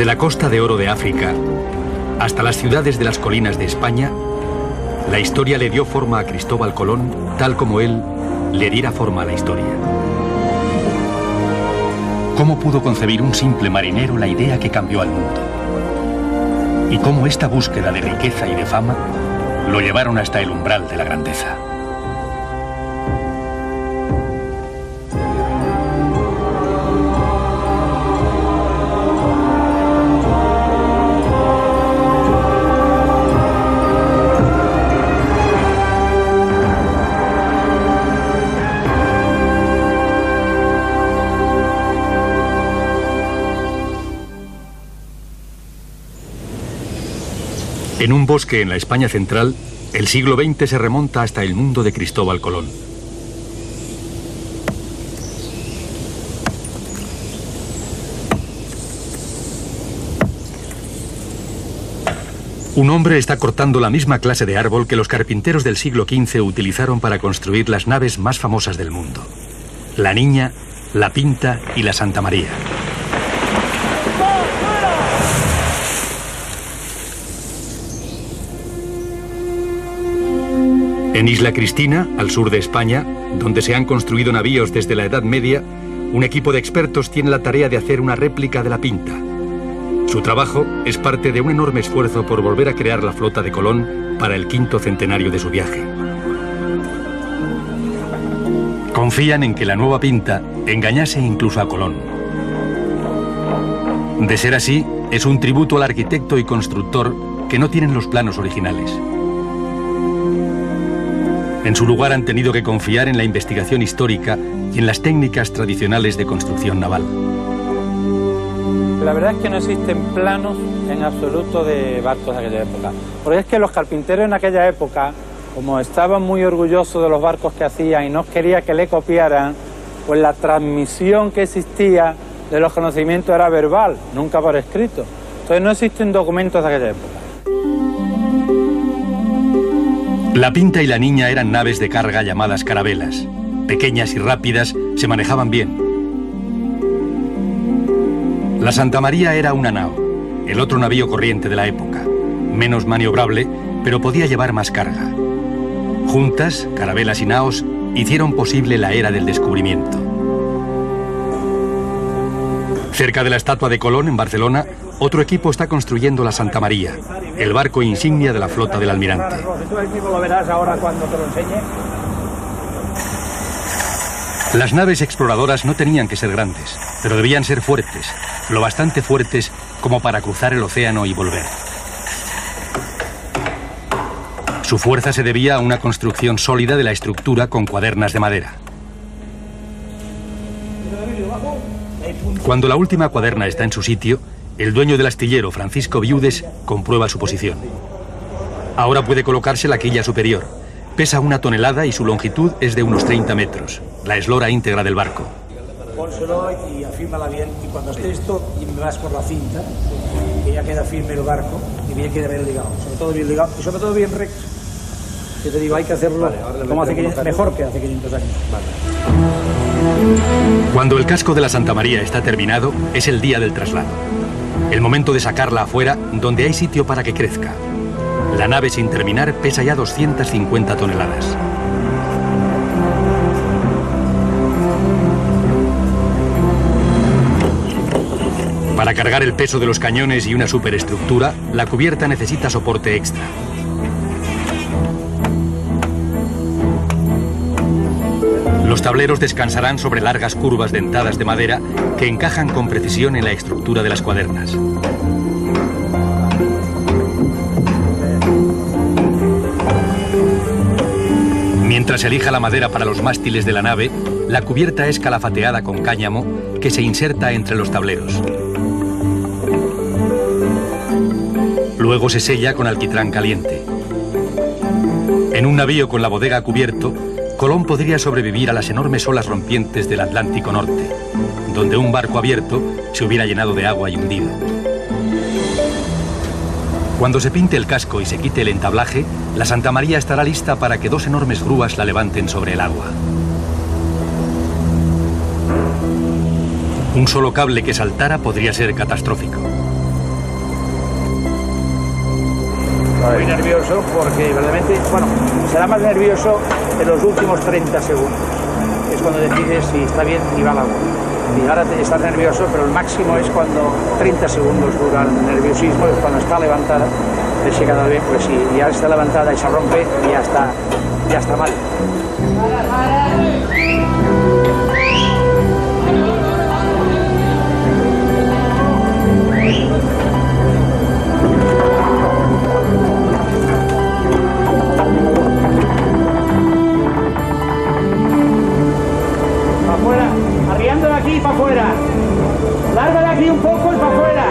Desde la costa de oro de África hasta las ciudades de las colinas de España, la historia le dio forma a Cristóbal Colón tal como él le diera forma a la historia. ¿Cómo pudo concebir un simple marinero la idea que cambió al mundo? ¿Y cómo esta búsqueda de riqueza y de fama lo llevaron hasta el umbral de la grandeza? En un bosque en la España central, el siglo XX se remonta hasta el mundo de Cristóbal Colón. Un hombre está cortando la misma clase de árbol que los carpinteros del siglo XV utilizaron para construir las naves más famosas del mundo. La Niña, la Pinta y la Santa María. En Isla Cristina, al sur de España, donde se han construido navíos desde la Edad Media, un equipo de expertos tiene la tarea de hacer una réplica de la Pinta. Su trabajo es parte de un enorme esfuerzo por volver a crear la flota de Colón para el quinto centenario de su viaje. Confían en que la nueva Pinta engañase incluso a Colón. De ser así, es un tributo al arquitecto y constructor que no tienen los planos originales. En su lugar han tenido que confiar en la investigación histórica y en las técnicas tradicionales de construcción naval. La verdad es que no existen planos en absoluto de barcos de aquella época. Porque es que los carpinteros en aquella época, como estaban muy orgullosos de los barcos que hacían y no quería que le copiaran, pues la transmisión que existía de los conocimientos era verbal, nunca por escrito. Entonces no existen documentos de aquella época. La Pinta y la Niña eran naves de carga llamadas carabelas. Pequeñas y rápidas, se manejaban bien. La Santa María era una nao, el otro navío corriente de la época. Menos maniobrable, pero podía llevar más carga. Juntas, carabelas y naos hicieron posible la era del descubrimiento. Cerca de la estatua de Colón, en Barcelona, otro equipo está construyendo la Santa María, el barco insignia de la flota del almirante. Las naves exploradoras no tenían que ser grandes, pero debían ser fuertes, lo bastante fuertes como para cruzar el océano y volver. Su fuerza se debía a una construcción sólida de la estructura con cuadernas de madera. Cuando la última cuaderna está en su sitio, el dueño del astillero, Francisco Viudes, comprueba su posición. Ahora puede colocarse la quilla superior. Pesa una tonelada y su longitud es de unos 30 metros, la eslora íntegra del barco. Pónselo y afírmala bien. Y cuando esté esto, y me vas por la cinta, que ya queda firme el barco y bien queda bien ligado. Sobre todo bien ligado y sobre todo bien recto. Yo te digo, hay que hacerlo como hace 500, mejor que hace 500 años. Cuando el casco de la Santa María está terminado, es el día del traslado. El momento de sacarla afuera donde hay sitio para que crezca. La nave sin terminar pesa ya 250 toneladas. Para cargar el peso de los cañones y una superestructura, la cubierta necesita soporte extra. Los tableros descansarán sobre largas curvas dentadas de madera que encajan con precisión en la estructura de las cuadernas. Mientras elija la madera para los mástiles de la nave, la cubierta es calafateada con cáñamo que se inserta entre los tableros. Luego se sella con alquitrán caliente. En un navío con la bodega cubierto, Colón podría sobrevivir a las enormes olas rompientes del Atlántico Norte, donde un barco abierto se hubiera llenado de agua y hundido. Cuando se pinte el casco y se quite el entablaje, la Santa María estará lista para que dos enormes grúas la levanten sobre el agua. Un solo cable que saltara podría ser catastrófico. Muy nervioso porque verdaderamente, bueno, será más nervioso en los últimos 30 segundos. Es cuando decides si está bien y va la agua. Y ahora estás nervioso, pero el máximo es cuando 30 segundos dura el nerviosismo, es cuando está levantada, de si cada vez, pues si ya está levantada y se rompe, ya está, ya está mal. Para afuera. Aquí un poco para.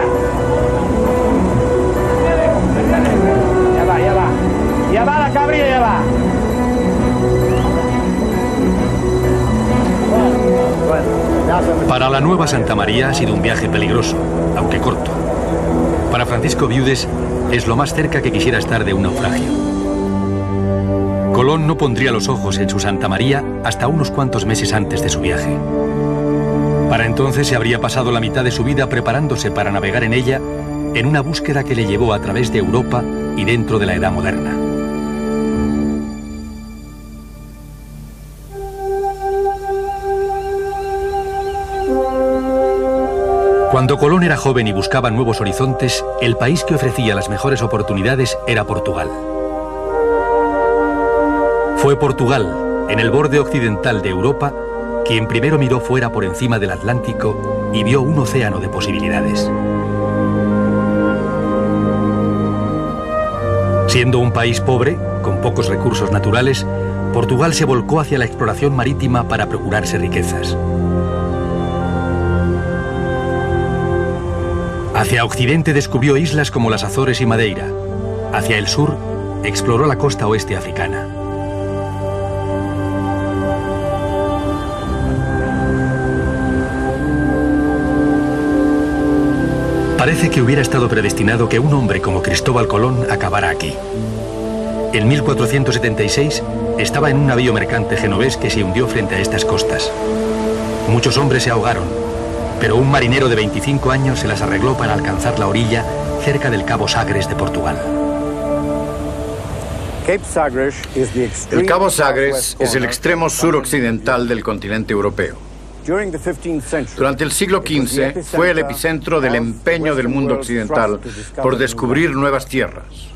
Ya va, ya va. Ya va la cabrilla, va. Para la nueva Santa María ha sido un viaje peligroso, aunque corto. Para Francisco Viudes es lo más cerca que quisiera estar de un naufragio. Colón no pondría los ojos en su Santa María hasta unos cuantos meses antes de su viaje. Para entonces se habría pasado la mitad de su vida preparándose para navegar en ella en una búsqueda que le llevó a través de Europa y dentro de la Edad Moderna. Cuando Colón era joven y buscaba nuevos horizontes, el país que ofrecía las mejores oportunidades era Portugal. Fue Portugal, en el borde occidental de Europa, quien primero miró fuera por encima del Atlántico y vio un océano de posibilidades. Siendo un país pobre, con pocos recursos naturales, Portugal se volcó hacia la exploración marítima para procurarse riquezas. Hacia occidente descubrió islas como las Azores y Madeira. Hacia el sur exploró la costa oeste africana. Parece que hubiera estado predestinado que un hombre como Cristóbal Colón acabara aquí. En 1476 estaba en un navío mercante genovés que se hundió frente a estas costas. Muchos hombres se ahogaron, pero un marinero de 25 años se las arregló para alcanzar la orilla cerca del Cabo Sagres de Portugal. El Cabo Sagres es el extremo suroccidental del continente europeo. Durante el siglo XV fue el epicentro del empeño del mundo occidental por descubrir nuevas tierras.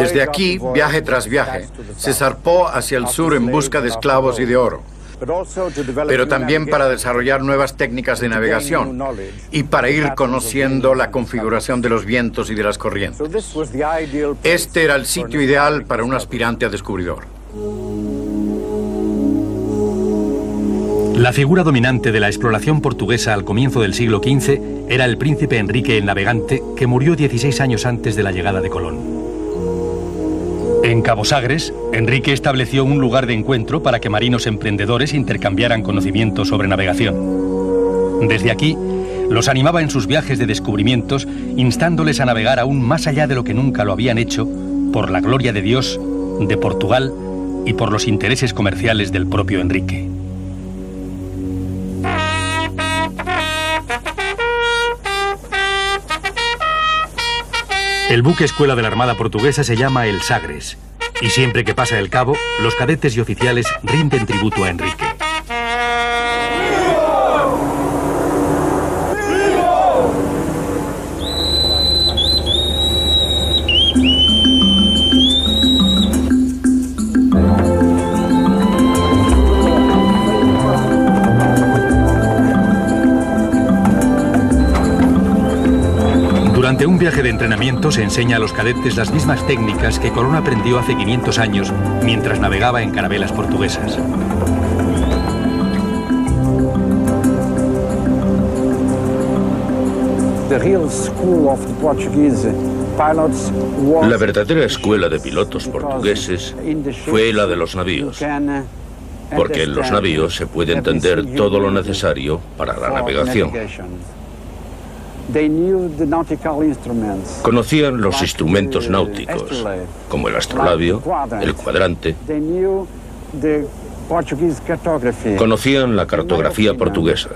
Desde aquí, viaje tras viaje, se zarpó hacia el sur en busca de esclavos y de oro, pero también para desarrollar nuevas técnicas de navegación y para ir conociendo la configuración de los vientos y de las corrientes. Este era el sitio ideal para un aspirante a descubridor. La figura dominante de la exploración portuguesa al comienzo del siglo XV era el príncipe Enrique el Navegante, que murió 16 años antes de la llegada de Colón. En Cabo Sagres, Enrique estableció un lugar de encuentro para que marinos emprendedores intercambiaran conocimientos sobre navegación. Desde aquí, los animaba en sus viajes de descubrimientos, instándoles a navegar aún más allá de lo que nunca lo habían hecho, por la gloria de Dios, de Portugal y por los intereses comerciales del propio Enrique. El buque escuela de la Armada Portuguesa se llama el Sagres, y siempre que pasa el cabo, los cadetes y oficiales rinden tributo a Enrique. Viaje de entrenamiento se enseña a los cadetes las mismas técnicas que Colón aprendió hace 500 años mientras navegaba en carabelas portuguesas. La verdadera escuela de pilotos portugueses fue la de los navíos, porque en los navíos se puede entender todo lo necesario para la navegación. Conocían los instrumentos náuticos, como el astrolabio, el cuadrante. Conocían la cartografía portuguesa.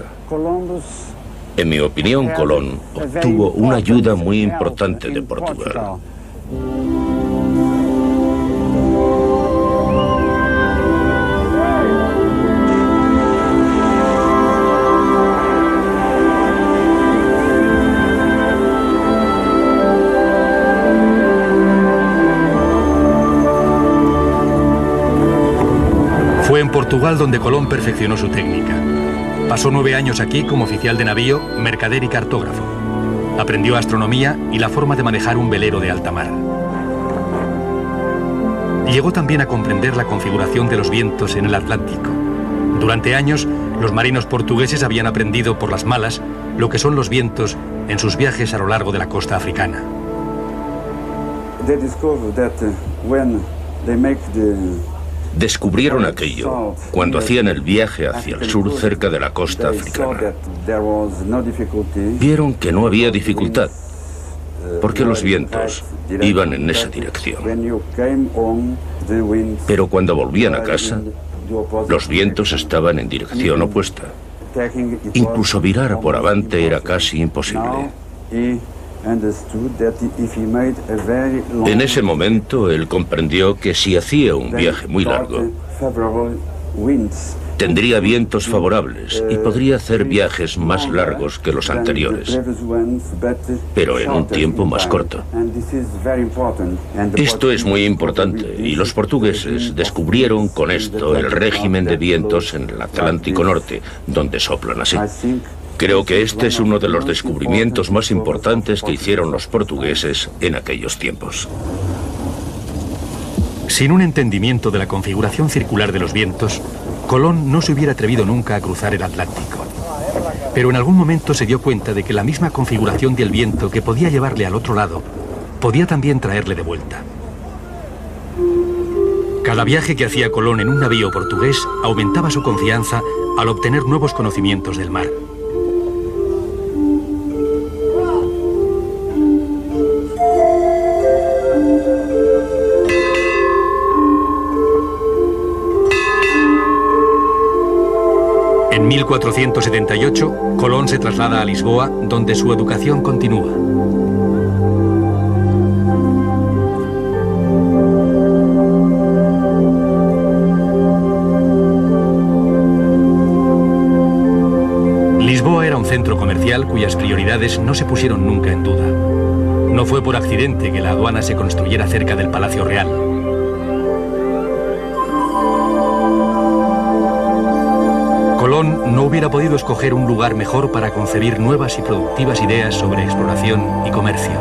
En mi opinión, Colón obtuvo una ayuda muy importante de Portugal. Portugal donde Colón perfeccionó su técnica. Pasó nueve años aquí como oficial de navío, mercader y cartógrafo. Aprendió astronomía y la forma de manejar un velero de alta mar. Llegó también a comprender la configuración de los vientos en el Atlántico. Durante años, los marinos portugueses habían aprendido por las malas lo que son los vientos en sus viajes a lo largo de la costa africana. Descubrieron aquello cuando hacían el viaje hacia el sur cerca de la costa africana. Vieron que no había dificultad, porque los vientos iban en esa dirección. Pero cuando volvían a casa, los vientos estaban en dirección opuesta. Incluso virar por avante era casi imposible. En ese momento él comprendió que si hacía un viaje muy largo, tendría vientos favorables y podría hacer viajes más largos que los anteriores, pero en un tiempo más corto. Esto es muy importante y los portugueses descubrieron con esto el régimen de vientos en el Atlántico Norte, donde soplan así. Creo que este es uno de los descubrimientos más importantes que hicieron los portugueses en aquellos tiempos. Sin un entendimiento de la configuración circular de los vientos, Colón no se hubiera atrevido nunca a cruzar el Atlántico. Pero en algún momento se dio cuenta de que la misma configuración del viento que podía llevarle al otro lado podía también traerle de vuelta. Cada viaje que hacía Colón en un navío portugués aumentaba su confianza al obtener nuevos conocimientos del mar. En 1478, Colón se traslada a Lisboa, donde su educación continúa. Lisboa era un centro comercial cuyas prioridades no se pusieron nunca en duda. No fue por accidente que la aduana se construyera cerca del Palacio Real. No hubiera podido escoger un lugar mejor para concebir nuevas y productivas ideas sobre exploración y comercio.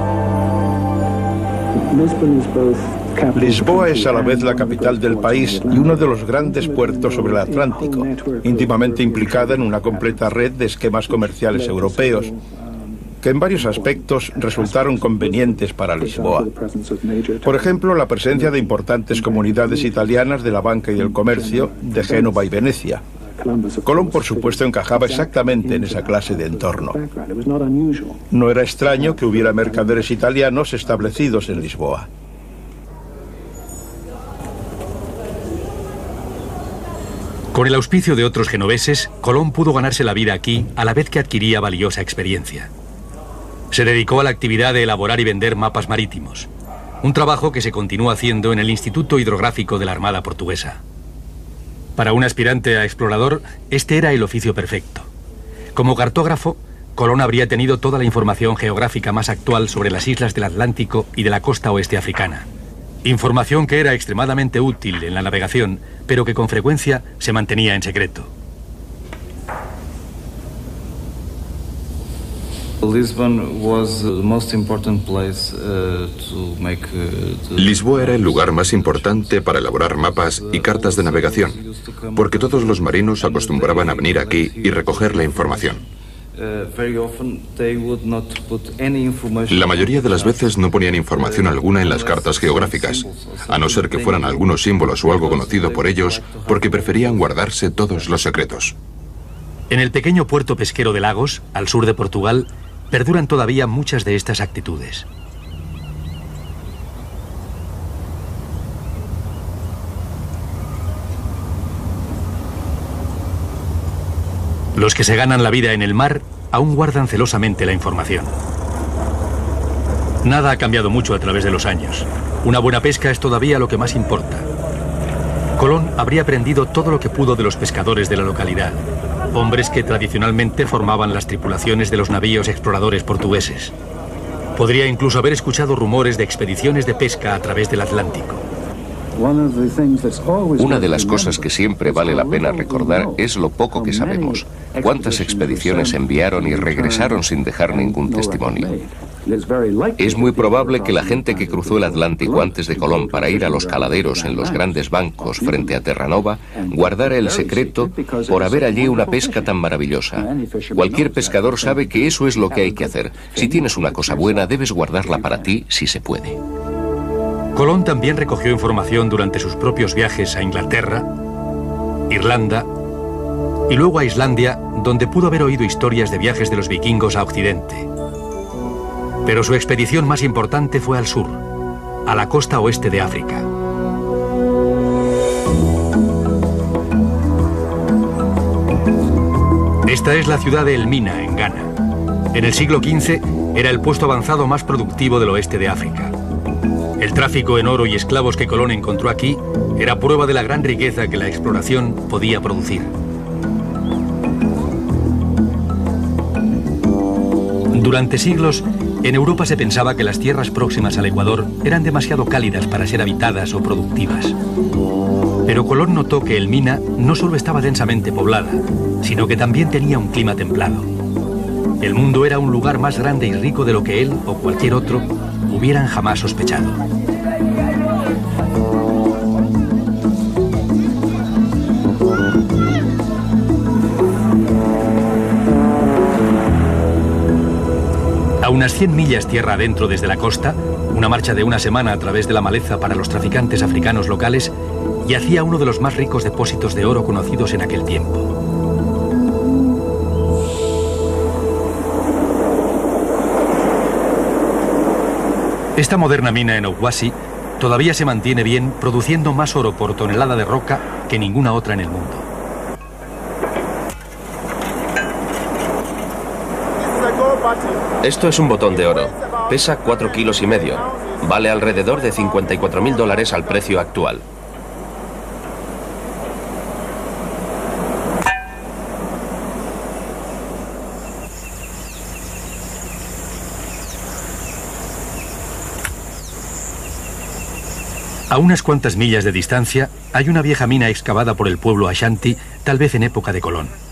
Lisboa es a la vez la capital del país y uno de los grandes puertos sobre el Atlántico, íntimamente implicada en una completa red de esquemas comerciales europeos que en varios aspectos resultaron convenientes para Lisboa. Por ejemplo, la presencia de importantes comunidades italianas de la banca y del comercio de Génova y Venecia. Colón, por supuesto, encajaba exactamente en esa clase de entorno. No era extraño que hubiera mercaderes italianos establecidos en Lisboa. Con el auspicio de otros genoveses, Colón pudo ganarse la vida aquí a la vez que adquiría valiosa experiencia. Se dedicó a la actividad de elaborar y vender mapas marítimos, un trabajo que se continúa haciendo en el Instituto Hidrográfico de la Armada Portuguesa. Para un aspirante a explorador, este era el oficio perfecto. Como cartógrafo, Colón habría tenido toda la información geográfica más actual sobre las islas del Atlántico y de la costa oeste africana. Información que era extremadamente útil en la navegación, pero que con frecuencia se mantenía en secreto. Lisboa era el lugar más importante para elaborar mapas y cartas de navegación, porque todos los marinos acostumbraban a venir aquí y recoger la información. Uh, la mayoría de las veces no ponían información alguna en las cartas geográficas, a no ser que fueran algunos símbolos o algo conocido por ellos, porque preferían guardarse todos los secretos. En el pequeño puerto pesquero de Lagos, al sur de Portugal, perduran todavía muchas de estas actitudes. Los que se ganan la vida en el mar aún guardan celosamente la información. Nada ha cambiado mucho a través de los años. Una buena pesca es todavía lo que más importa. Colón habría aprendido todo lo que pudo de los pescadores de la localidad, hombres que tradicionalmente formaban las tripulaciones de los navíos exploradores portugueses. Podría incluso haber escuchado rumores de expediciones de pesca a través del Atlántico. Una de las cosas que siempre vale la pena recordar es lo poco que sabemos, cuántas expediciones enviaron y regresaron sin dejar ningún testimonio. Es muy probable que la gente que cruzó el Atlántico antes de Colón para ir a los caladeros en los grandes bancos frente a Terranova guardara el secreto por haber allí una pesca tan maravillosa. Cualquier pescador sabe que eso es lo que hay que hacer. Si tienes una cosa buena, debes guardarla para ti si se puede. Colón también recogió información durante sus propios viajes a Inglaterra, Irlanda y luego a Islandia, donde pudo haber oído historias de viajes de los vikingos a Occidente. Pero su expedición más importante fue al sur, a la costa oeste de África. Esta es la ciudad de Elmina, en Ghana. En el siglo XV era el puesto avanzado más productivo del oeste de África. El tráfico en oro y esclavos que Colón encontró aquí era prueba de la gran riqueza que la exploración podía producir. Durante siglos, en Europa se pensaba que las tierras próximas al Ecuador eran demasiado cálidas para ser habitadas o productivas. Pero Colón notó que el Mina no solo estaba densamente poblada, sino que también tenía un clima templado. El mundo era un lugar más grande y rico de lo que él o cualquier otro hubieran jamás sospechado. A unas 100 millas tierra adentro desde la costa, una marcha de una semana a través de la maleza para los traficantes africanos locales, yacía uno de los más ricos depósitos de oro conocidos en aquel tiempo. Esta moderna mina en Obuasi todavía se mantiene bien, produciendo más oro por tonelada de roca que ninguna otra en el mundo. Esto es un botón de oro. Pesa 4 kilos y medio. Vale alrededor de 54 mil dólares al precio actual. A unas cuantas millas de distancia hay una vieja mina excavada por el pueblo Ashanti, tal vez en época de Colón.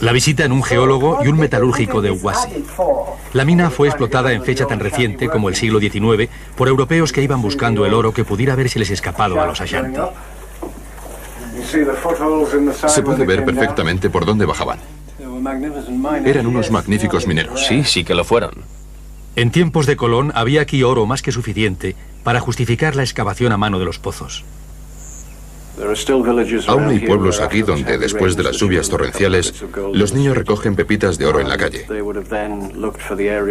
La visita en un geólogo y un metalúrgico de Huasi. La mina fue explotada en fecha tan reciente como el siglo XIX por europeos que iban buscando el oro que pudiera haberse les escapado a los Ashanti. Se puede ver perfectamente por dónde bajaban. Eran unos magníficos mineros. Sí, sí que lo fueron. En tiempos de Colón había aquí oro más que suficiente para justificar la excavación a mano de los pozos. Aún hay pueblos aquí donde, después de las lluvias torrenciales, los niños recogen pepitas de oro en la calle.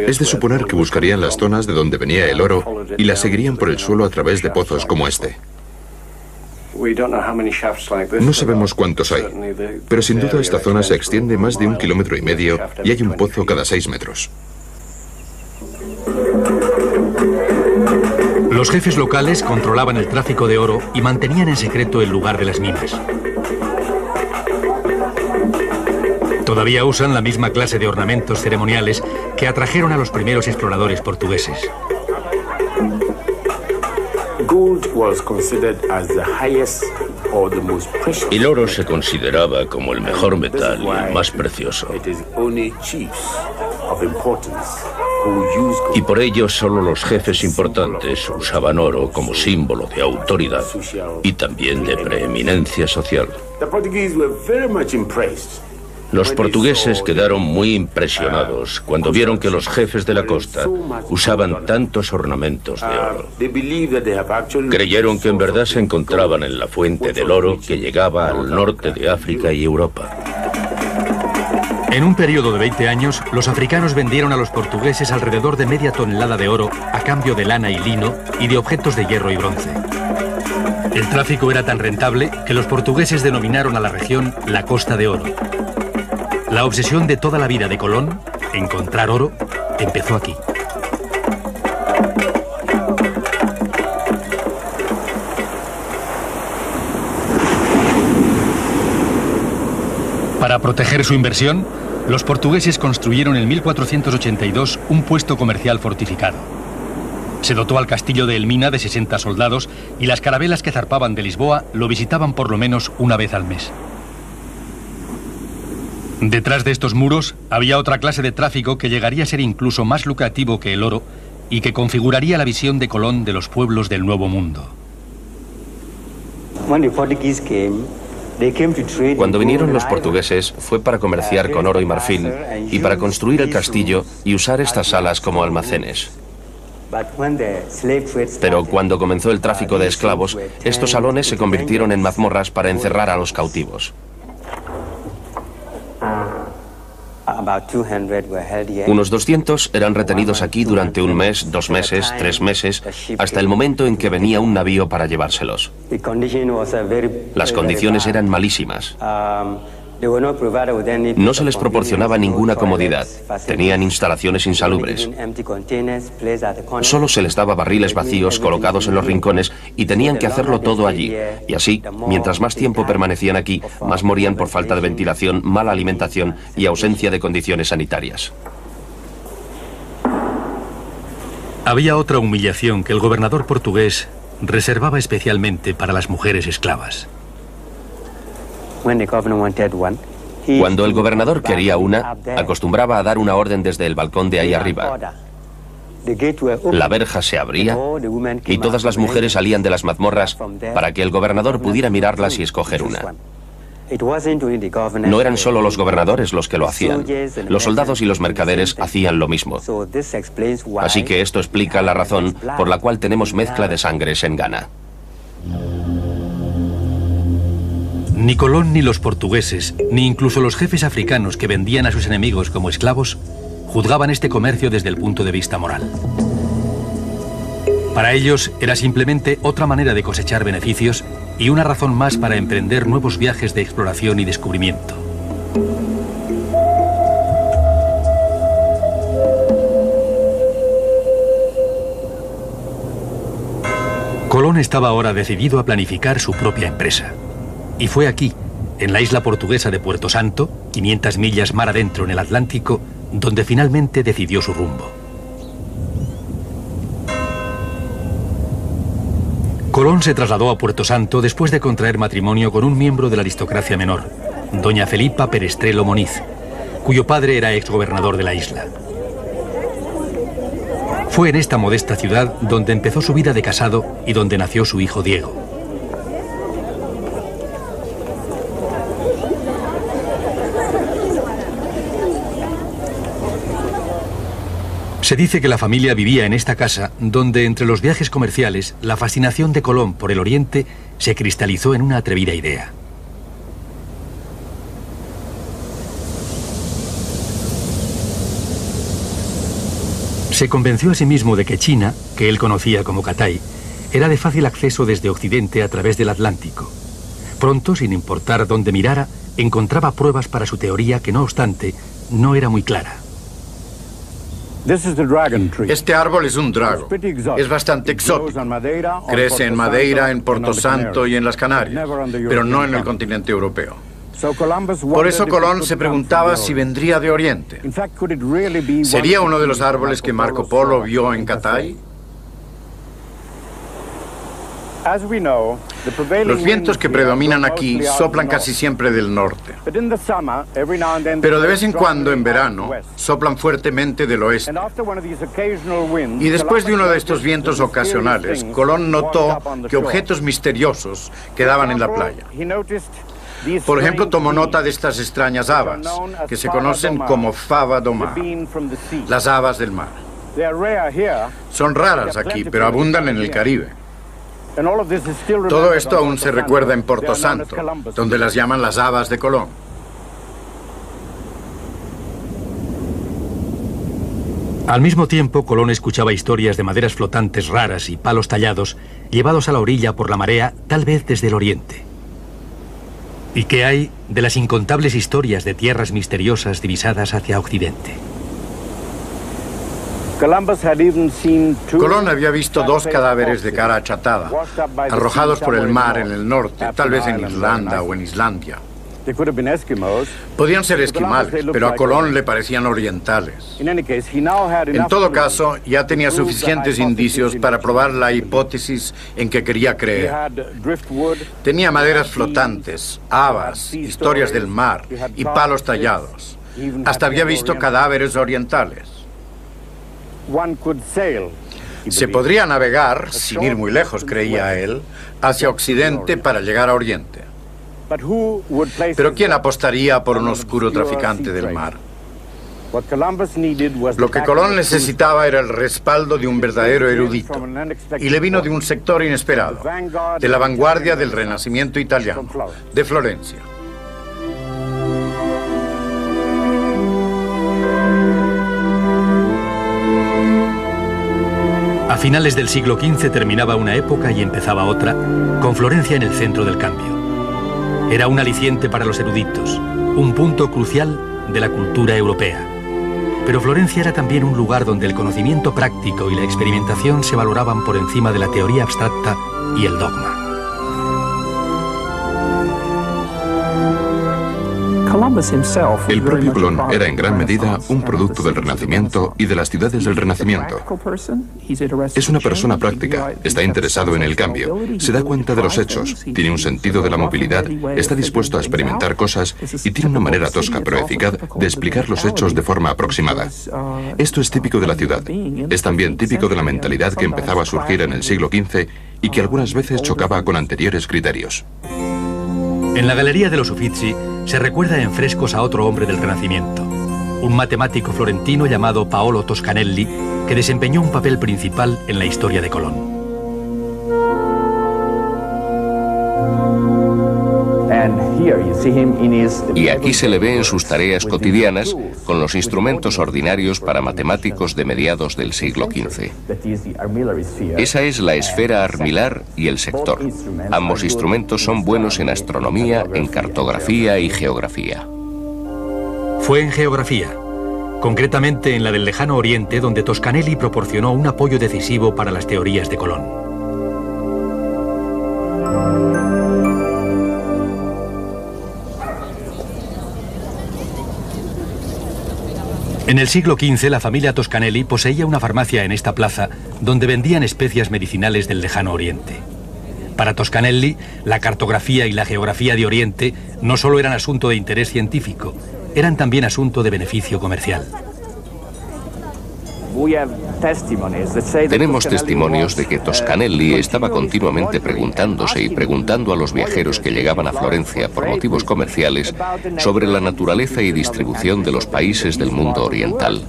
Es de suponer que buscarían las zonas de donde venía el oro y las seguirían por el suelo a través de pozos como este. No sabemos cuántos hay, pero sin duda esta zona se extiende más de un kilómetro y medio y hay un pozo cada seis metros. Los jefes locales controlaban el tráfico de oro y mantenían en secreto el lugar de las minas. Todavía usan la misma clase de ornamentos ceremoniales que atrajeron a los primeros exploradores portugueses. El oro se consideraba como el mejor metal y el más precioso. Y por ello solo los jefes importantes usaban oro como símbolo de autoridad y también de preeminencia social. Los portugueses quedaron muy impresionados cuando vieron que los jefes de la costa usaban tantos ornamentos de oro. Creyeron que en verdad se encontraban en la fuente del oro que llegaba al norte de África y Europa. En un periodo de 20 años, los africanos vendieron a los portugueses alrededor de media tonelada de oro a cambio de lana y lino y de objetos de hierro y bronce. El tráfico era tan rentable que los portugueses denominaron a la región la Costa de Oro. La obsesión de toda la vida de Colón, encontrar oro, empezó aquí. Para proteger su inversión, los portugueses construyeron en 1482 un puesto comercial fortificado. Se dotó al castillo de Elmina de 60 soldados y las carabelas que zarpaban de Lisboa lo visitaban por lo menos una vez al mes. Detrás de estos muros había otra clase de tráfico que llegaría a ser incluso más lucrativo que el oro y que configuraría la visión de Colón de los pueblos del Nuevo Mundo. Cuando vinieron los portugueses fue para comerciar con oro y marfil y para construir el castillo y usar estas salas como almacenes. Pero cuando comenzó el tráfico de esclavos, estos salones se convirtieron en mazmorras para encerrar a los cautivos. Unos 200 eran retenidos aquí durante un mes, dos meses, tres meses, hasta el momento en que venía un navío para llevárselos. Las condiciones eran malísimas. No se les proporcionaba ninguna comodidad. Tenían instalaciones insalubres. Solo se les daba barriles vacíos colocados en los rincones y tenían que hacerlo todo allí. Y así, mientras más tiempo permanecían aquí, más morían por falta de ventilación, mala alimentación y ausencia de condiciones sanitarias. Había otra humillación que el gobernador portugués reservaba especialmente para las mujeres esclavas. Cuando el gobernador quería una, acostumbraba a dar una orden desde el balcón de ahí arriba. La verja se abría y todas las mujeres salían de las mazmorras para que el gobernador pudiera mirarlas y escoger una. No eran solo los gobernadores los que lo hacían. Los soldados y los mercaderes hacían lo mismo. Así que esto explica la razón por la cual tenemos mezcla de sangres en Ghana. Ni Colón ni los portugueses, ni incluso los jefes africanos que vendían a sus enemigos como esclavos, juzgaban este comercio desde el punto de vista moral. Para ellos era simplemente otra manera de cosechar beneficios y una razón más para emprender nuevos viajes de exploración y descubrimiento. Colón estaba ahora decidido a planificar su propia empresa. Y fue aquí, en la isla portuguesa de Puerto Santo, 500 millas mar adentro en el Atlántico, donde finalmente decidió su rumbo. Colón se trasladó a Puerto Santo después de contraer matrimonio con un miembro de la aristocracia menor, doña Felipa Perestrelo Moniz, cuyo padre era exgobernador de la isla. Fue en esta modesta ciudad donde empezó su vida de casado y donde nació su hijo Diego. Se dice que la familia vivía en esta casa, donde entre los viajes comerciales, la fascinación de Colón por el Oriente se cristalizó en una atrevida idea. Se convenció a sí mismo de que China, que él conocía como Catay, era de fácil acceso desde Occidente a través del Atlántico. Pronto, sin importar dónde mirara, encontraba pruebas para su teoría que, no obstante, no era muy clara. Este árbol es un drago. Es bastante exótico. Crece en Madeira, en Porto Santo y en las Canarias, pero no en el continente europeo. Por eso Colón se preguntaba si vendría de Oriente. ¿Sería uno de los árboles que Marco Polo vio en Catay? Los vientos que predominan aquí soplan casi siempre del norte. Pero de vez en cuando, en verano, soplan fuertemente del oeste. Y después de uno de estos vientos ocasionales, Colón notó que objetos misteriosos quedaban en la playa. Por ejemplo, tomó nota de estas extrañas habas, que se conocen como fava do mar, las habas del mar. Son raras aquí, pero abundan en el Caribe. Todo esto aún se recuerda en Porto Santo, donde las llaman las habas de Colón. Al mismo tiempo, Colón escuchaba historias de maderas flotantes raras y palos tallados llevados a la orilla por la marea, tal vez desde el oriente. ¿Y qué hay de las incontables historias de tierras misteriosas divisadas hacia occidente? Colón había visto dos cadáveres de cara achatada, arrojados por el mar en el norte, tal vez en Irlanda o en Islandia. Podían ser esquimales, pero a Colón le parecían orientales. En todo caso, ya tenía suficientes indicios para probar la hipótesis en que quería creer. Tenía maderas flotantes, habas, historias del mar y palos tallados. Hasta había visto cadáveres orientales. Se podría navegar, sin ir muy lejos, creía él, hacia Occidente para llegar a Oriente. Pero ¿quién apostaría por un oscuro traficante del mar? Lo que Colón necesitaba era el respaldo de un verdadero erudito, y le vino de un sector inesperado, de la vanguardia del Renacimiento italiano, de Florencia. A finales del siglo XV terminaba una época y empezaba otra, con Florencia en el centro del cambio. Era un aliciente para los eruditos, un punto crucial de la cultura europea. Pero Florencia era también un lugar donde el conocimiento práctico y la experimentación se valoraban por encima de la teoría abstracta y el dogma. El propio Colón era en gran medida un producto del Renacimiento y de las ciudades del Renacimiento. Es una persona práctica, está interesado en el cambio, se da cuenta de los hechos, tiene un sentido de la movilidad, está dispuesto a experimentar cosas y tiene una manera tosca pero eficaz de explicar los hechos de forma aproximada. Esto es típico de la ciudad. Es también típico de la mentalidad que empezaba a surgir en el siglo XV y que algunas veces chocaba con anteriores criterios. En la Galería de los Uffizi se recuerda en frescos a otro hombre del Renacimiento, un matemático florentino llamado Paolo Toscanelli, que desempeñó un papel principal en la historia de Colón. Y aquí se le ve en sus tareas cotidianas con los instrumentos ordinarios para matemáticos de mediados del siglo XV. Esa es la esfera armilar y el sector. Ambos instrumentos son buenos en astronomía, en cartografía y geografía. Fue en geografía, concretamente en la del lejano oriente, donde Toscanelli proporcionó un apoyo decisivo para las teorías de Colón. En el siglo XV la familia Toscanelli poseía una farmacia en esta plaza donde vendían especias medicinales del lejano oriente. Para Toscanelli, la cartografía y la geografía de Oriente no solo eran asunto de interés científico, eran también asunto de beneficio comercial. Tenemos testimonios de que Toscanelli estaba continuamente preguntándose y preguntando a los viajeros que llegaban a Florencia por motivos comerciales sobre la naturaleza y distribución de los países del mundo oriental.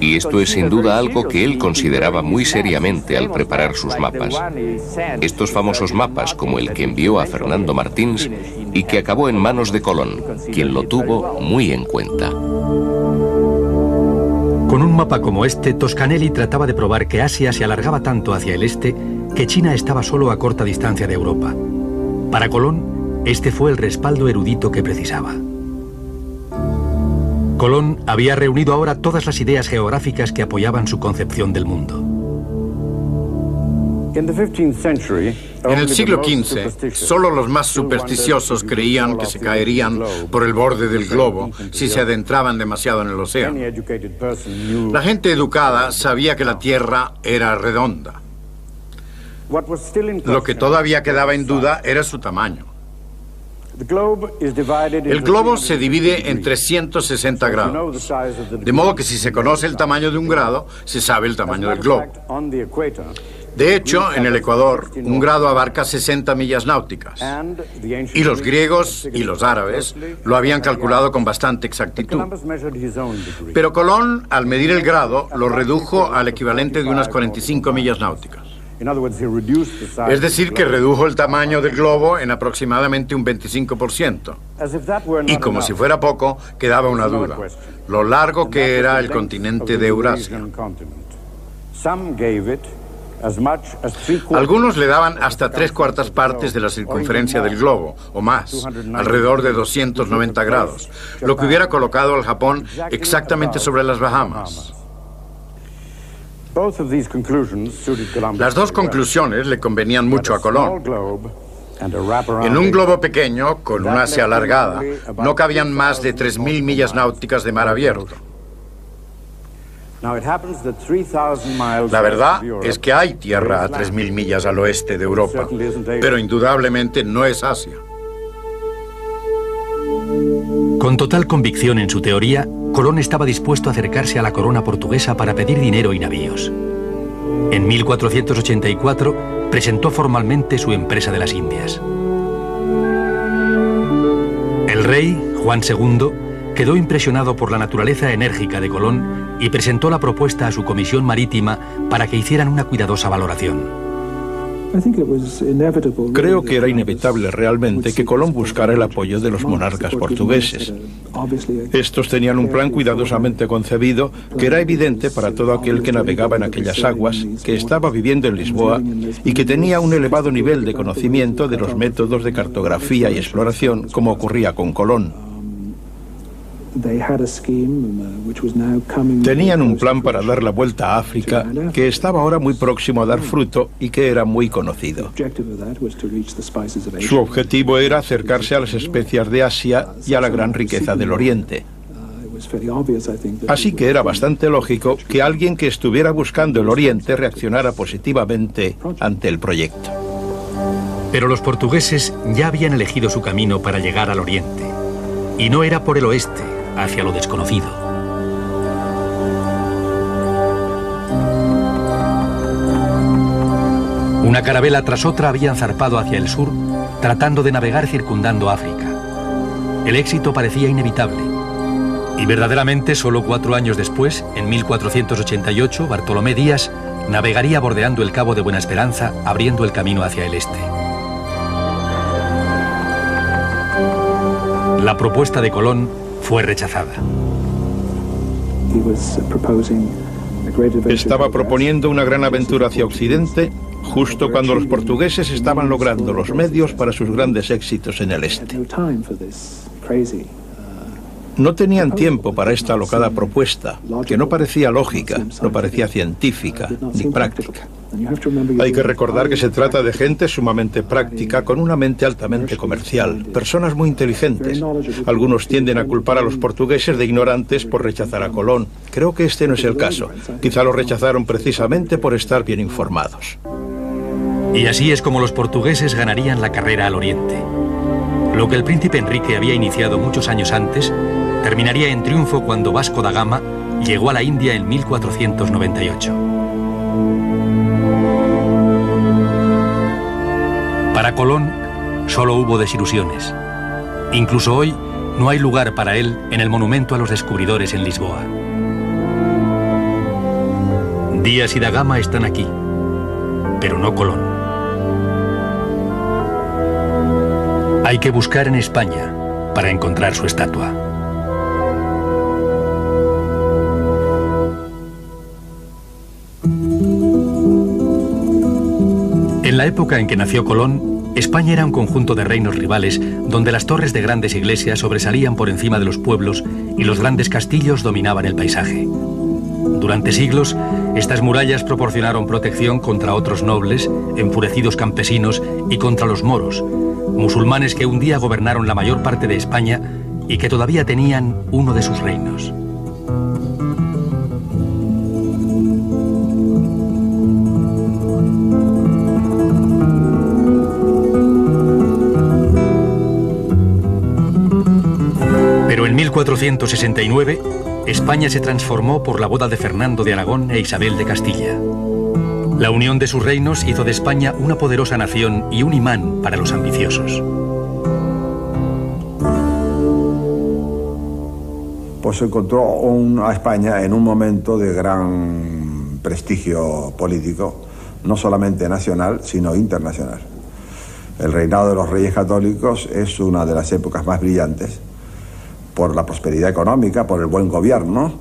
Y esto es sin duda algo que él consideraba muy seriamente al preparar sus mapas. Estos famosos mapas, como el que envió a Fernando Martins y que acabó en manos de Colón, quien lo tuvo muy en cuenta. Con un mapa como este, Toscanelli trataba de probar que Asia se alargaba tanto hacia el este que China estaba solo a corta distancia de Europa. Para Colón, este fue el respaldo erudito que precisaba. Colón había reunido ahora todas las ideas geográficas que apoyaban su concepción del mundo. En el siglo XV, solo los más supersticiosos creían que se caerían por el borde del globo si se adentraban demasiado en el océano. La gente educada sabía que la Tierra era redonda. Lo que todavía quedaba en duda era su tamaño. El globo se divide en 360 grados, de modo que si se conoce el tamaño de un grado, se sabe el tamaño del globo. De hecho, en el Ecuador, un grado abarca 60 millas náuticas. Y los griegos y los árabes lo habían calculado con bastante exactitud. Pero Colón, al medir el grado, lo redujo al equivalente de unas 45 millas náuticas. Es decir, que redujo el tamaño del globo en aproximadamente un 25%. Y como si fuera poco, quedaba una duda. Lo largo que era el continente de Eurasia. Algunos le daban hasta tres cuartas partes de la circunferencia del globo, o más, alrededor de 290 grados, lo que hubiera colocado al Japón exactamente sobre las Bahamas. Las dos conclusiones le convenían mucho a Colón. En un globo pequeño, con una asia alargada, no cabían más de 3.000 millas náuticas de mar abierto. La verdad es que hay tierra a 3.000 millas al oeste de Europa, pero indudablemente no es Asia. Con total convicción en su teoría, Colón estaba dispuesto a acercarse a la corona portuguesa para pedir dinero y navíos. En 1484 presentó formalmente su empresa de las Indias. El rey, Juan II, quedó impresionado por la naturaleza enérgica de Colón y presentó la propuesta a su comisión marítima para que hicieran una cuidadosa valoración. Creo que era inevitable realmente que Colón buscara el apoyo de los monarcas portugueses. Estos tenían un plan cuidadosamente concebido que era evidente para todo aquel que navegaba en aquellas aguas, que estaba viviendo en Lisboa y que tenía un elevado nivel de conocimiento de los métodos de cartografía y exploración como ocurría con Colón. Tenían un plan para dar la vuelta a África que estaba ahora muy próximo a dar fruto y que era muy conocido. Su objetivo era acercarse a las especias de Asia y a la gran riqueza del Oriente. Así que era bastante lógico que alguien que estuviera buscando el Oriente reaccionara positivamente ante el proyecto. Pero los portugueses ya habían elegido su camino para llegar al Oriente. Y no era por el oeste, hacia lo desconocido. Una carabela tras otra habían zarpado hacia el sur, tratando de navegar circundando África. El éxito parecía inevitable. Y verdaderamente, solo cuatro años después, en 1488, Bartolomé Díaz navegaría bordeando el Cabo de Buena Esperanza, abriendo el camino hacia el este. La propuesta de Colón fue rechazada. Estaba proponiendo una gran aventura hacia Occidente justo cuando los portugueses estaban logrando los medios para sus grandes éxitos en el este. No tenían tiempo para esta alocada propuesta, que no parecía lógica, no parecía científica ni práctica. Hay que recordar que se trata de gente sumamente práctica, con una mente altamente comercial, personas muy inteligentes. Algunos tienden a culpar a los portugueses de ignorantes por rechazar a Colón. Creo que este no es el caso. Quizá lo rechazaron precisamente por estar bien informados. Y así es como los portugueses ganarían la carrera al oriente. Lo que el príncipe Enrique había iniciado muchos años antes terminaría en triunfo cuando Vasco da Gama llegó a la India en 1498. Para Colón solo hubo desilusiones. Incluso hoy no hay lugar para él en el monumento a los descubridores en Lisboa. Díaz y da Gama están aquí, pero no Colón. Hay que buscar en España para encontrar su estatua. En la época en que nació Colón, España era un conjunto de reinos rivales donde las torres de grandes iglesias sobresalían por encima de los pueblos y los grandes castillos dominaban el paisaje. Durante siglos, estas murallas proporcionaron protección contra otros nobles, enfurecidos campesinos y contra los moros, musulmanes que un día gobernaron la mayor parte de España y que todavía tenían uno de sus reinos. 1469, España se transformó por la boda de Fernando de Aragón e Isabel de Castilla. La unión de sus reinos hizo de España una poderosa nación y un imán para los ambiciosos. Pues encontró a España en un momento de gran prestigio político, no solamente nacional, sino internacional. El reinado de los reyes católicos es una de las épocas más brillantes por la prosperidad económica, por el buen gobierno,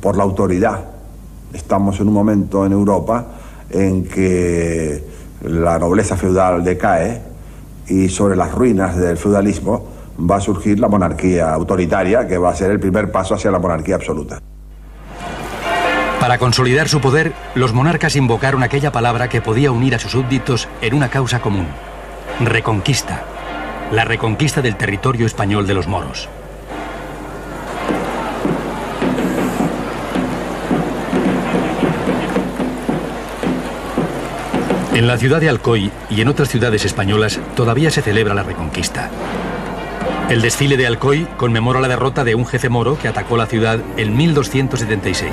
por la autoridad. Estamos en un momento en Europa en que la nobleza feudal decae y sobre las ruinas del feudalismo va a surgir la monarquía autoritaria, que va a ser el primer paso hacia la monarquía absoluta. Para consolidar su poder, los monarcas invocaron aquella palabra que podía unir a sus súbditos en una causa común, Reconquista. La reconquista del territorio español de los moros. En la ciudad de Alcoy y en otras ciudades españolas todavía se celebra la Reconquista. El desfile de Alcoy conmemora la derrota de un jefe moro que atacó la ciudad en 1276.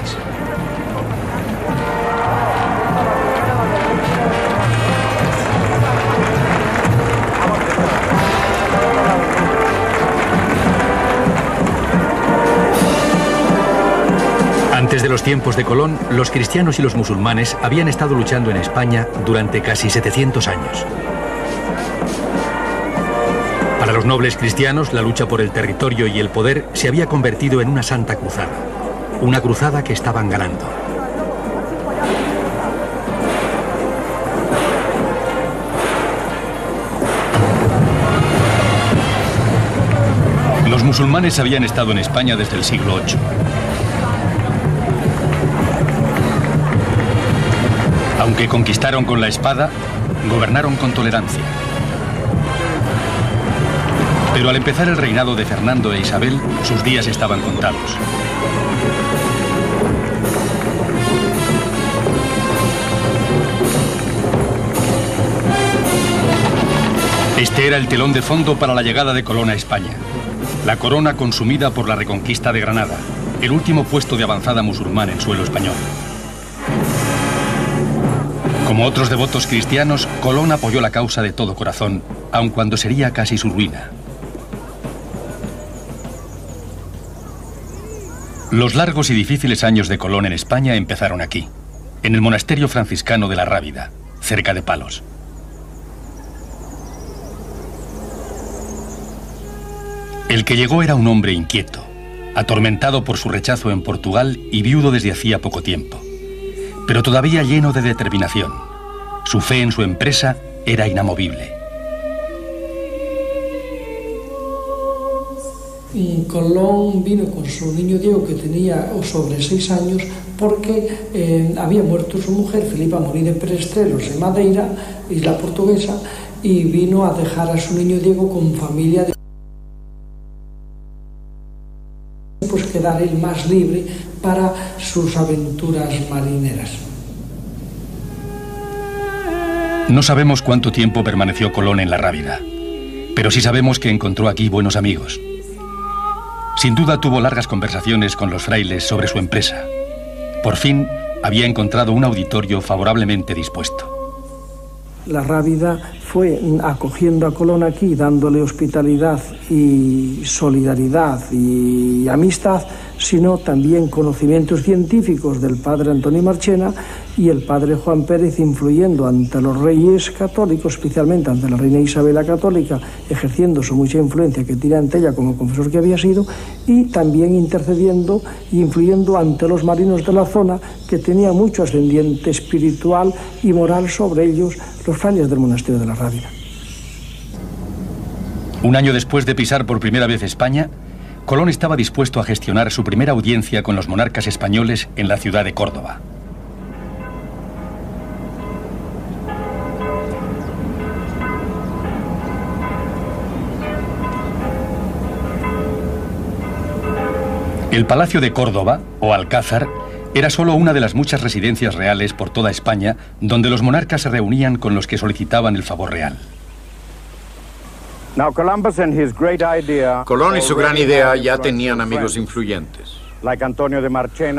Los tiempos de Colón, los cristianos y los musulmanes habían estado luchando en España durante casi 700 años. Para los nobles cristianos, la lucha por el territorio y el poder se había convertido en una santa cruzada, una cruzada que estaban ganando. Los musulmanes habían estado en España desde el siglo VIII. Aunque conquistaron con la espada, gobernaron con tolerancia. Pero al empezar el reinado de Fernando e Isabel, sus días estaban contados. Este era el telón de fondo para la llegada de Colón a España. La corona consumida por la reconquista de Granada, el último puesto de avanzada musulmán en suelo español. Como otros devotos cristianos, Colón apoyó la causa de todo corazón, aun cuando sería casi su ruina. Los largos y difíciles años de Colón en España empezaron aquí, en el monasterio franciscano de la Rábida, cerca de Palos. El que llegó era un hombre inquieto, atormentado por su rechazo en Portugal y viudo desde hacía poco tiempo pero todavía lleno de determinación. Su fe en su empresa era inamovible. Colón vino con su niño Diego que tenía sobre seis años porque eh, había muerto su mujer, Filipa Morí de Prestrelos, en Madeira, isla portuguesa, y vino a dejar a su niño Diego con familia de quedar él más libre para sus aventuras marineras. No sabemos cuánto tiempo permaneció Colón en la Rábida, pero sí sabemos que encontró aquí buenos amigos. Sin duda tuvo largas conversaciones con los frailes sobre su empresa. Por fin había encontrado un auditorio favorablemente dispuesto. La Rábida fue acogiendo a Colón aquí, dándole hospitalidad y solidaridad y amistad, sino también conocimientos científicos del padre Antonio Marchena y el padre Juan Pérez influyendo ante los reyes católicos, especialmente ante la reina Isabel la Católica, ejerciendo su mucha influencia que tiene ante ella como confesor que había sido, y también intercediendo e influyendo ante los marinos de la zona, que tenía mucho ascendiente espiritual y moral sobre ellos, los frailes del monasterio de la Rábida. Un año después de pisar por primera vez España, Colón estaba dispuesto a gestionar su primera audiencia con los monarcas españoles en la ciudad de Córdoba. El Palacio de Córdoba, o Alcázar, era solo una de las muchas residencias reales por toda España donde los monarcas se reunían con los que solicitaban el favor real. Colón y su gran idea ya tenían amigos influyentes,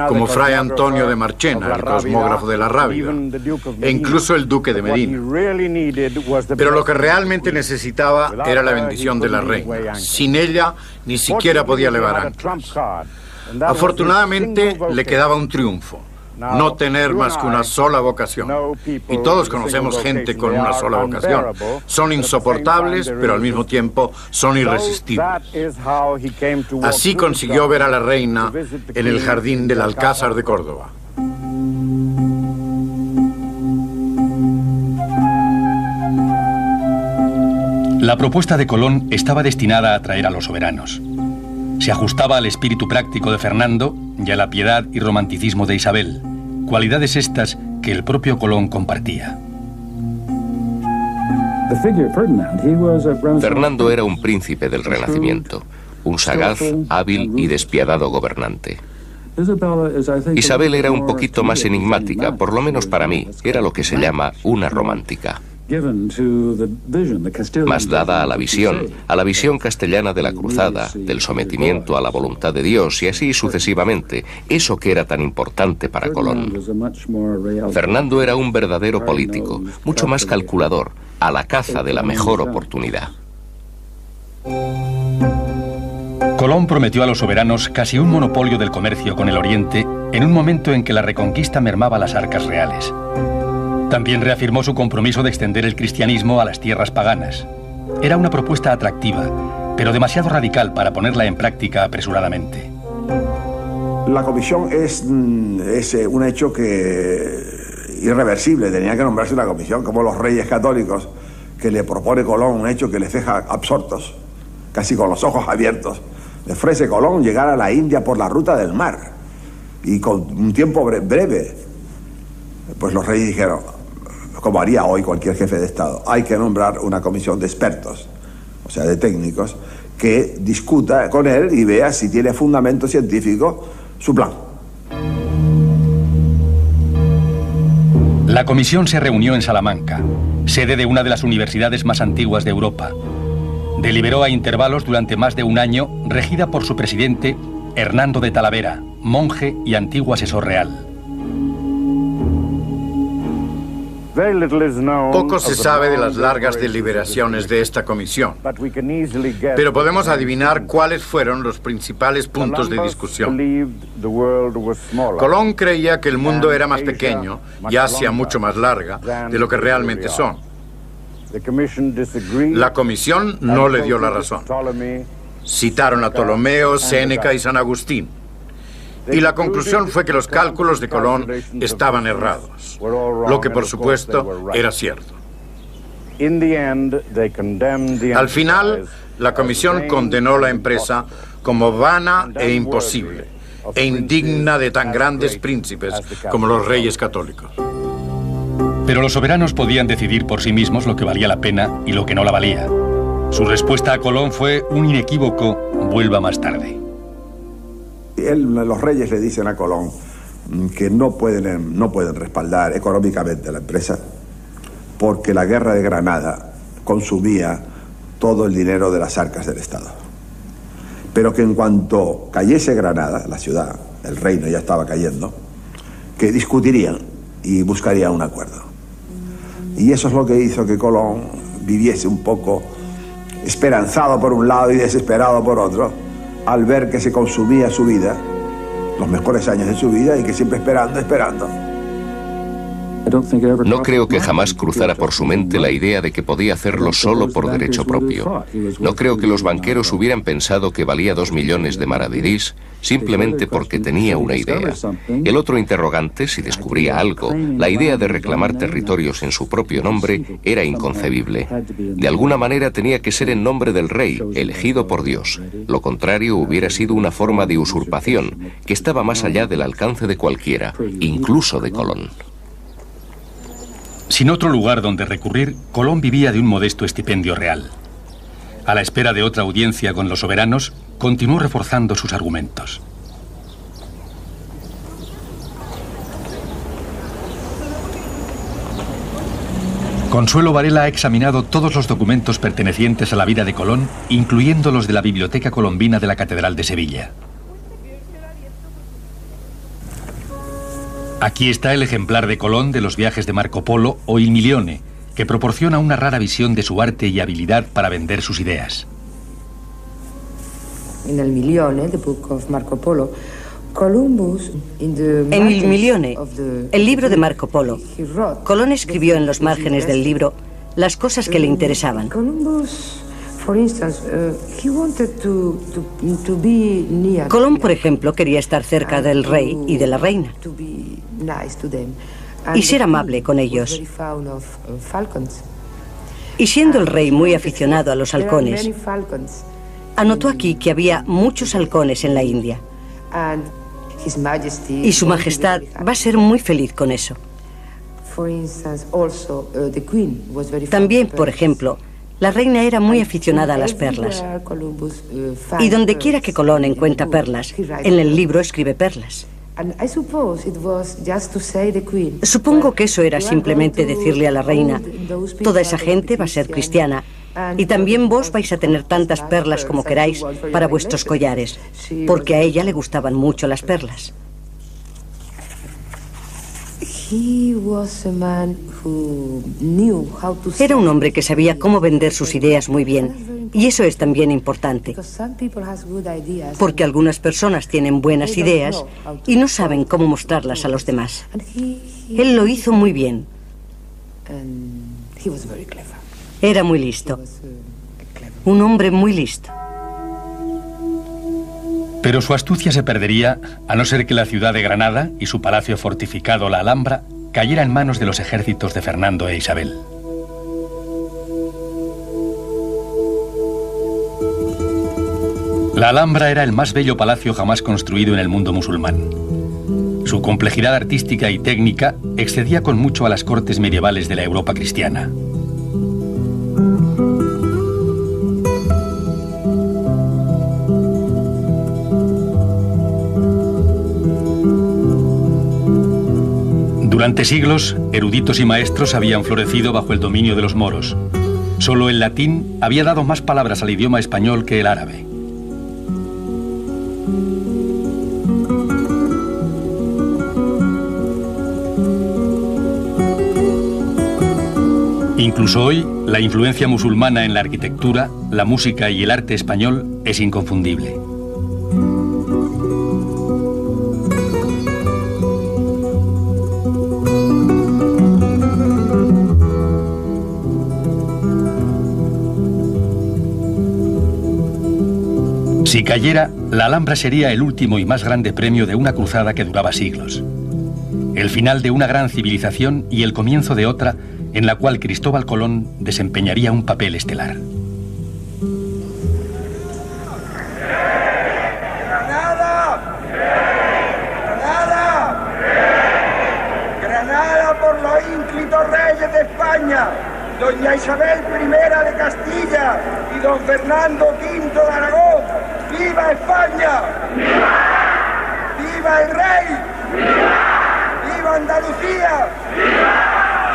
como Fray Antonio de Marchena, el cosmógrafo de la Rábida, e incluso el duque de Medina. Pero lo que realmente necesitaba era la bendición de la reina. Sin ella, ni siquiera podía elevar anclas. Afortunadamente, le quedaba un triunfo no tener más que una sola vocación. Y todos conocemos gente con una sola vocación. Son insoportables, pero al mismo tiempo son irresistibles. Así consiguió ver a la reina en el jardín del Alcázar de Córdoba. La propuesta de Colón estaba destinada a atraer a los soberanos. Se ajustaba al espíritu práctico de Fernando y a la piedad y romanticismo de Isabel, cualidades estas que el propio Colón compartía. Fernando era un príncipe del Renacimiento, un sagaz, hábil y despiadado gobernante. Isabel era un poquito más enigmática, por lo menos para mí, era lo que se llama una romántica. Más dada a la visión, a la visión castellana de la cruzada, del sometimiento a la voluntad de Dios y así sucesivamente, eso que era tan importante para Colón. Fernando era un verdadero político, mucho más calculador, a la caza de la mejor oportunidad. Colón prometió a los soberanos casi un monopolio del comercio con el Oriente en un momento en que la reconquista mermaba las arcas reales. También reafirmó su compromiso de extender el cristianismo a las tierras paganas. Era una propuesta atractiva, pero demasiado radical para ponerla en práctica apresuradamente. La comisión es, mm, eh, un hecho que irreversible, tenía que nombrarse una comisión, como los reyes católicos, que le propone Colón un hecho que les deja absortos, casi con los ojos abiertos le ofrece Colón llegar a la India por la ruta del mar y con un tiempo breve. Pues los reyes dijeron, como haría hoy cualquier jefe de Estado, hay que nombrar una comisión de expertos, o sea, de técnicos, que discuta con él y vea si tiene fundamento científico su plan. La comisión se reunió en Salamanca, sede de una de las universidades más antiguas de Europa, Deliberó a intervalos durante más de un año, regida por su presidente, Hernando de Talavera, monje y antiguo asesor real. Poco se sabe de las largas deliberaciones de esta comisión, pero podemos adivinar cuáles fueron los principales puntos de discusión. Colón creía que el mundo era más pequeño y Asia mucho más larga de lo que realmente son. La comisión no le dio la razón. Citaron a Ptolomeo, Séneca y San Agustín. Y la conclusión fue que los cálculos de Colón estaban errados, lo que por supuesto era cierto. Al final, la comisión condenó la empresa como vana e imposible, e indigna de tan grandes príncipes como los reyes católicos. Pero los soberanos podían decidir por sí mismos lo que valía la pena y lo que no la valía. Su respuesta a Colón fue un inequívoco vuelva más tarde. Los reyes le dicen a Colón que no pueden, no pueden respaldar económicamente la empresa porque la guerra de Granada consumía todo el dinero de las arcas del Estado. Pero que en cuanto cayese Granada, la ciudad, el reino ya estaba cayendo, que discutirían y buscarían un acuerdo. Y eso es lo que hizo que Colón viviese un poco esperanzado por un lado y desesperado por otro, al ver que se consumía su vida, los mejores años de su vida, y que siempre esperando, esperando. No creo que jamás cruzara por su mente la idea de que podía hacerlo solo por derecho propio. No creo que los banqueros hubieran pensado que valía dos millones de maravedís simplemente porque tenía una idea. El otro interrogante, si descubría algo, la idea de reclamar territorios en su propio nombre, era inconcebible. De alguna manera tenía que ser en nombre del rey, elegido por Dios. Lo contrario hubiera sido una forma de usurpación que estaba más allá del alcance de cualquiera, incluso de Colón. Sin otro lugar donde recurrir, Colón vivía de un modesto estipendio real. A la espera de otra audiencia con los soberanos, continuó reforzando sus argumentos. Consuelo Varela ha examinado todos los documentos pertenecientes a la vida de Colón, incluyendo los de la Biblioteca Colombina de la Catedral de Sevilla. Aquí está el ejemplar de Colón de los viajes de Marco Polo o Il Milione, que proporciona una rara visión de su arte y habilidad para vender sus ideas. En el Milione, the book of Marco Polo, Columbus, en Il Milione, el libro de Marco Polo, Colón escribió en los márgenes del libro las cosas que le interesaban. Colón, por ejemplo, quería estar cerca del rey y de la reina y ser amable con ellos. Y siendo el rey muy aficionado a los halcones, anotó aquí que había muchos halcones en la India. Y su majestad va a ser muy feliz con eso. También, por ejemplo, la reina era muy aficionada a las perlas. Y donde quiera que Colón encuentra perlas, en el libro escribe perlas. Supongo que eso era simplemente decirle a la reina, toda esa gente va a ser cristiana, y también vos vais a tener tantas perlas como queráis para vuestros collares, porque a ella le gustaban mucho las perlas. Era un hombre que sabía cómo vender sus ideas muy bien. Y eso es también importante. Porque algunas personas tienen buenas ideas y no saben cómo mostrarlas a los demás. Él lo hizo muy bien. Era muy listo. Un hombre muy listo. Pero su astucia se perdería a no ser que la ciudad de Granada y su palacio fortificado, la Alhambra, cayera en manos de los ejércitos de Fernando e Isabel. La Alhambra era el más bello palacio jamás construido en el mundo musulmán. Su complejidad artística y técnica excedía con mucho a las cortes medievales de la Europa cristiana. Durante siglos, eruditos y maestros habían florecido bajo el dominio de los moros. Solo el latín había dado más palabras al idioma español que el árabe. Incluso hoy, la influencia musulmana en la arquitectura, la música y el arte español es inconfundible. Si cayera, la Alhambra sería el último y más grande premio de una cruzada que duraba siglos. El final de una gran civilización y el comienzo de otra en la cual Cristóbal Colón desempeñaría un papel estelar. ¡Granada! ¡Granada! ¡Granada por los ínclitos reyes de España! Doña Isabel I de Castilla y don Fernando V de Aragón ¡Viva España! ¡Viva! ¡Viva el rey! ¡Viva! ¡Viva Andalucía! ¡Viva!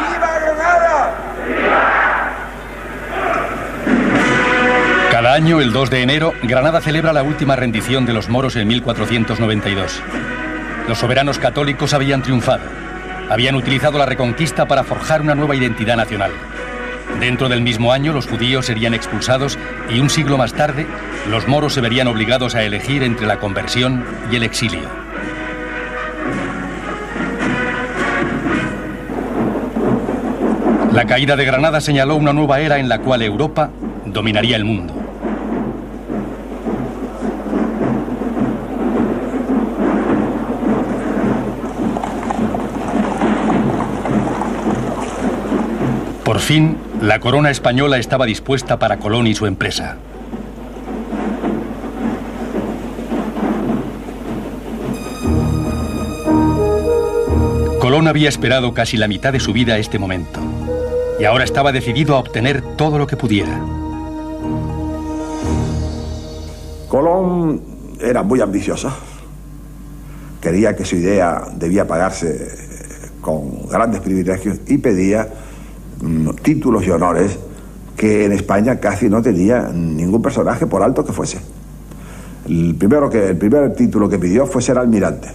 ¡Viva Granada! Cada año, el 2 de enero, Granada celebra la última rendición de los moros en 1492. Los soberanos católicos habían triunfado. Habían utilizado la reconquista para forjar una nueva identidad nacional. Dentro del mismo año los judíos serían expulsados y un siglo más tarde los moros se verían obligados a elegir entre la conversión y el exilio. La caída de Granada señaló una nueva era en la cual Europa dominaría el mundo. Por fin, la corona española estaba dispuesta para Colón y su empresa. Colón había esperado casi la mitad de su vida a este momento y ahora estaba decidido a obtener todo lo que pudiera. Colón era muy ambicioso. Quería que su idea debía pagarse con grandes privilegios y pedía títulos y honores que en España casi no tenía ningún personaje, por alto que fuese. El, primero que, el primer título que pidió fue ser almirante.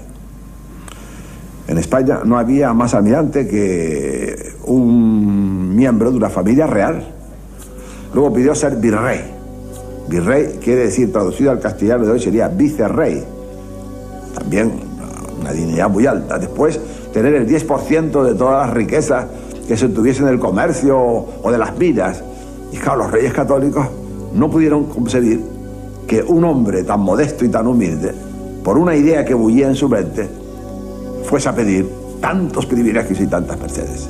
En España no había más almirante que un miembro de una familia real. Luego pidió ser virrey. Virrey quiere decir, traducido al castellano de hoy, sería vicerrey. También una dignidad muy alta. Después, tener el 10% de todas las riquezas que se tuviesen del comercio o de las vidas. Y claro, los reyes católicos no pudieron concebir que un hombre tan modesto y tan humilde, por una idea que bullía en su mente, fuese a pedir tantos privilegios y tantas mercedes.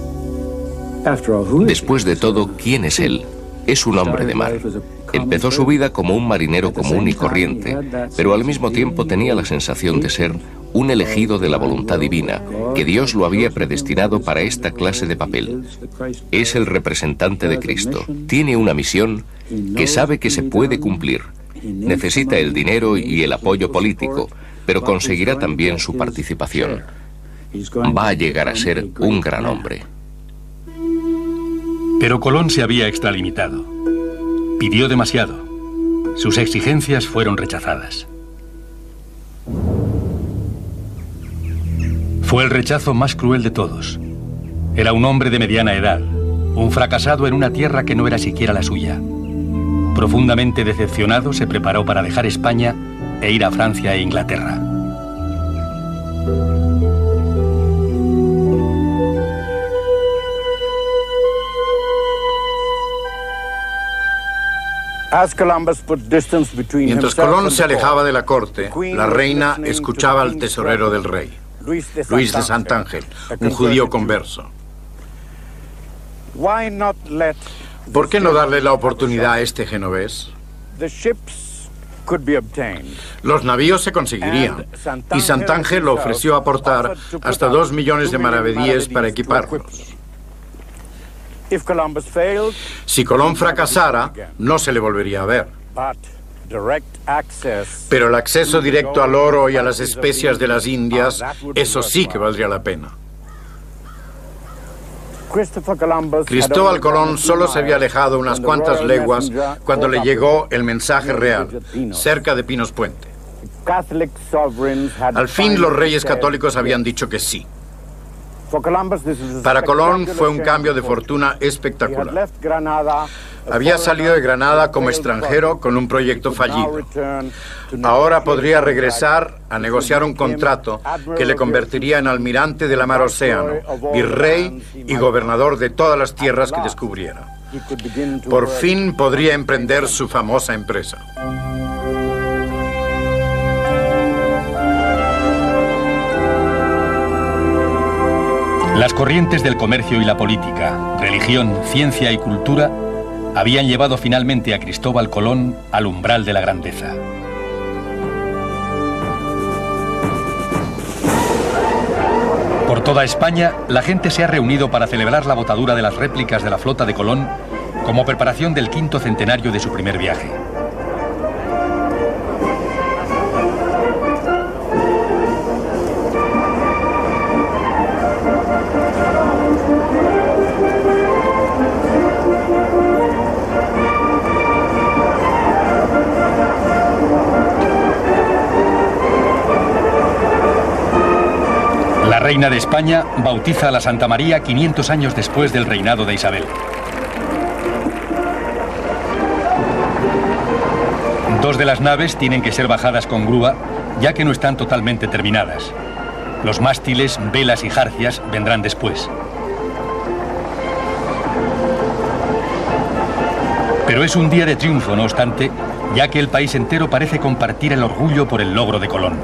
Después de todo, ¿quién es él? Es un hombre de mar. Empezó su vida como un marinero común y corriente, pero al mismo tiempo tenía la sensación de ser un elegido de la voluntad divina, que Dios lo había predestinado para esta clase de papel. Es el representante de Cristo. Tiene una misión que sabe que se puede cumplir. Necesita el dinero y el apoyo político, pero conseguirá también su participación. Va a llegar a ser un gran hombre. Pero Colón se había extralimitado. Pidió demasiado. Sus exigencias fueron rechazadas. Fue el rechazo más cruel de todos. Era un hombre de mediana edad, un fracasado en una tierra que no era siquiera la suya. Profundamente decepcionado, se preparó para dejar España e ir a Francia e Inglaterra. Mientras Colón se alejaba de la corte, la reina escuchaba al tesorero del rey, Luis de Santángel, un judío converso. ¿Por qué no darle la oportunidad a este genovés? Los navíos se conseguirían y Santángel lo ofreció aportar hasta dos millones de maravedíes para equiparlos. Si Colón fracasara, no se le volvería a ver. Pero el acceso directo al oro y a las especias de las Indias, eso sí que valdría la pena. Cristóbal Colón solo se había alejado unas cuantas leguas cuando le llegó el mensaje real, cerca de Pinos Puente. Al fin los reyes católicos habían dicho que sí. Para Colón fue un cambio de fortuna espectacular. Había salido de Granada como extranjero con un proyecto fallido. Ahora podría regresar a negociar un contrato que le convertiría en almirante de la mar Océano, virrey y gobernador de todas las tierras que descubriera. Por fin podría emprender su famosa empresa. Las corrientes del comercio y la política, religión, ciencia y cultura habían llevado finalmente a Cristóbal Colón al umbral de la grandeza. Por toda España, la gente se ha reunido para celebrar la botadura de las réplicas de la flota de Colón como preparación del quinto centenario de su primer viaje. Reina de España bautiza a la Santa María 500 años después del reinado de Isabel. Dos de las naves tienen que ser bajadas con grúa, ya que no están totalmente terminadas. Los mástiles, velas y jarcias vendrán después. Pero es un día de triunfo, no obstante, ya que el país entero parece compartir el orgullo por el logro de Colón.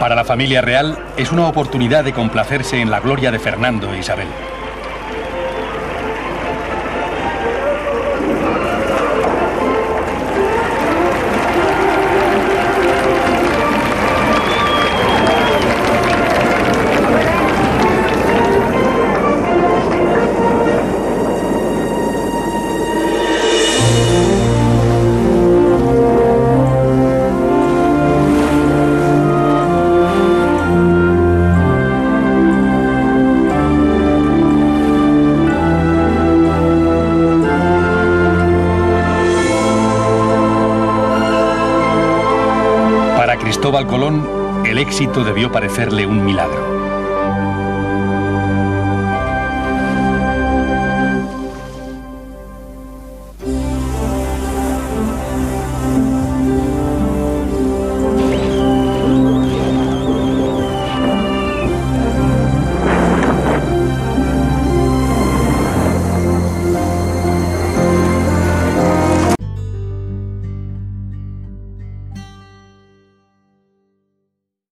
Para la familia real es una oportunidad de complacerse en la gloria de Fernando e Isabel. Colón, el éxito debió parecerle un milagro.